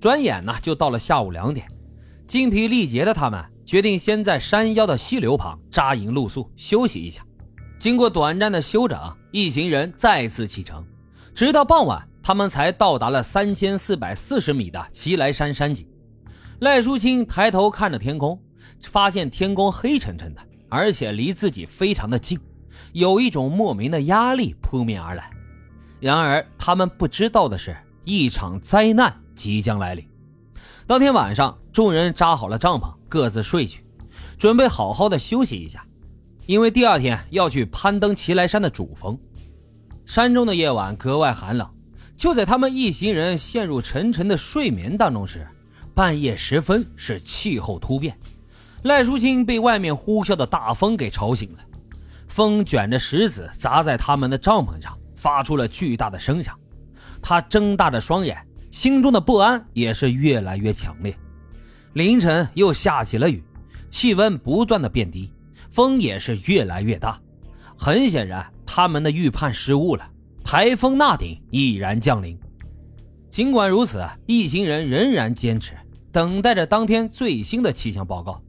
转眼呢就到了下午两点，精疲力竭的他们决定先在山腰的溪流旁扎营露宿，休息一下。经过短暂的休整，一行人再次启程，直到傍晚，他们才到达了三千四百四十米的齐来山山脊。赖淑清抬头看着天空，发现天空黑沉沉的，而且离自己非常的近，有一种莫名的压力扑面而来。然而，他们不知道的是，一场灾难即将来临。当天晚上，众人扎好了帐篷，各自睡去，准备好好的休息一下，因为第二天要去攀登齐来山的主峰。山中的夜晚格外寒冷，就在他们一行人陷入沉沉的睡眠当中时。半夜时分，是气候突变，赖淑清被外面呼啸的大风给吵醒了。风卷着石子砸在他们的帐篷上，发出了巨大的声响。他睁大着双眼，心中的不安也是越来越强烈。凌晨又下起了雨，气温不断的变低，风也是越来越大。很显然，他们的预判失误了，台风纳顶已然降临。尽管如此，一行人仍然坚持。等待着当天最新的气象报告。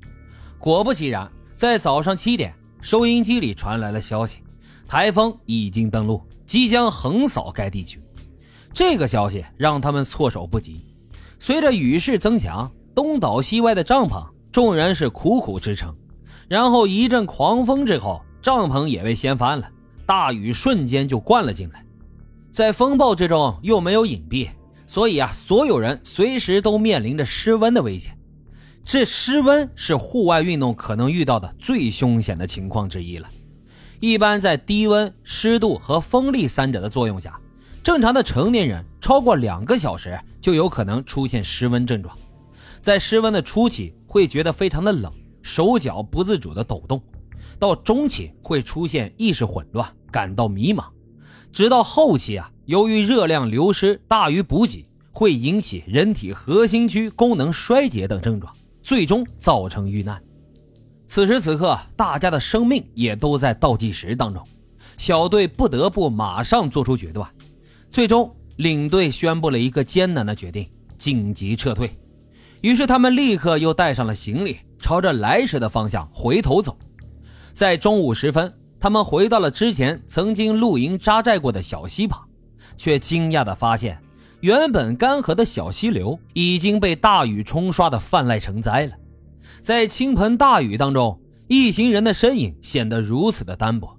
果不其然，在早上七点，收音机里传来了消息：台风已经登陆，即将横扫该地区。这个消息让他们措手不及。随着雨势增强，东倒西歪的帐篷，众人是苦苦支撑。然后一阵狂风之后，帐篷也被掀翻了，大雨瞬间就灌了进来。在风暴之中，又没有隐蔽。所以啊，所有人随时都面临着失温的危险。这失温是户外运动可能遇到的最凶险的情况之一了。一般在低温、湿度和风力三者的作用下，正常的成年人超过两个小时就有可能出现失温症状。在失温的初期会觉得非常的冷，手脚不自主的抖动；到中期会出现意识混乱，感到迷茫。直到后期啊，由于热量流失大于补给，会引起人体核心区功能衰竭等症状，最终造成遇难。此时此刻，大家的生命也都在倒计时当中，小队不得不马上做出决断。最终，领队宣布了一个艰难的决定：紧急撤退。于是，他们立刻又带上了行李，朝着来时的方向回头走。在中午时分。他们回到了之前曾经露营扎寨过的小溪旁，却惊讶地发现，原本干涸的小溪流已经被大雨冲刷的泛滥成灾了。在倾盆大雨当中，一行人的身影显得如此的单薄。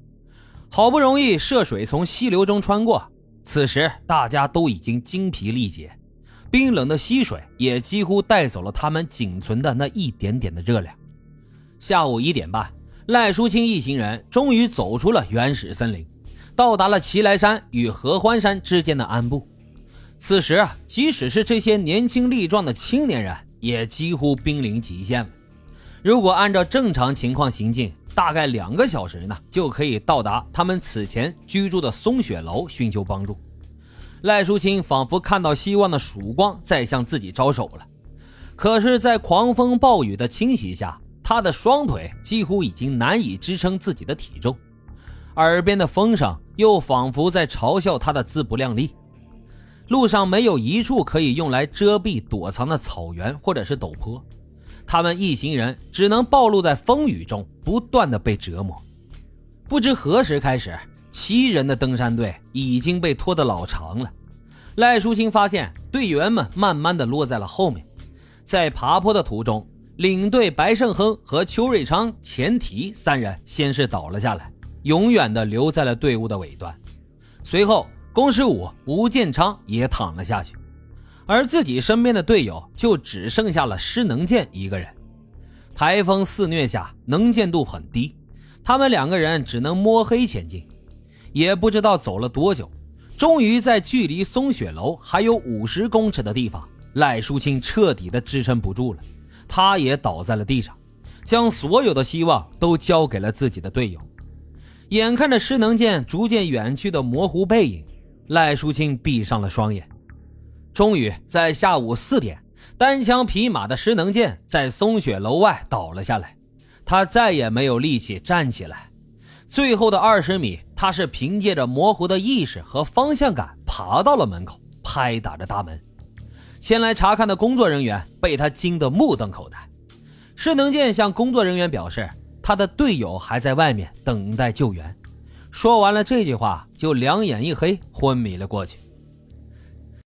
好不容易涉水从溪流中穿过，此时大家都已经精疲力竭，冰冷的溪水也几乎带走了他们仅存的那一点点的热量。下午一点半。赖淑清一行人终于走出了原始森林，到达了齐来山与合欢山之间的安部。此时，即使是这些年轻力壮的青年人，也几乎濒临极限了。如果按照正常情况行进，大概两个小时呢，就可以到达他们此前居住的松雪楼寻求帮助。赖淑清仿佛看到希望的曙光在向自己招手了，可是，在狂风暴雨的侵袭下。他的双腿几乎已经难以支撑自己的体重，耳边的风声又仿佛在嘲笑他的自不量力。路上没有一处可以用来遮蔽躲藏的草原或者是陡坡，他们一行人只能暴露在风雨中，不断的被折磨。不知何时开始，七人的登山队已经被拖得老长了。赖淑清发现队员们慢慢的落在了后面，在爬坡的途中。领队白胜亨和邱瑞昌、钱提三人先是倒了下来，永远的留在了队伍的尾端。随后，龚十五、吴建昌也躺了下去，而自己身边的队友就只剩下了施能健一个人。台风肆虐下，能见度很低，他们两个人只能摸黑前进。也不知道走了多久，终于在距离松雪楼还有五十公尺的地方，赖淑清彻底的支撑不住了。他也倒在了地上，将所有的希望都交给了自己的队友。眼看着施能健逐渐远去的模糊背影，赖淑清闭上了双眼。终于在下午四点，单枪匹马的施能健在松雪楼外倒了下来，他再也没有力气站起来。最后的二十米，他是凭借着模糊的意识和方向感爬到了门口，拍打着大门。前来查看的工作人员被他惊得目瞪口呆。施能健向工作人员表示，他的队友还在外面等待救援。说完了这句话，就两眼一黑，昏迷了过去。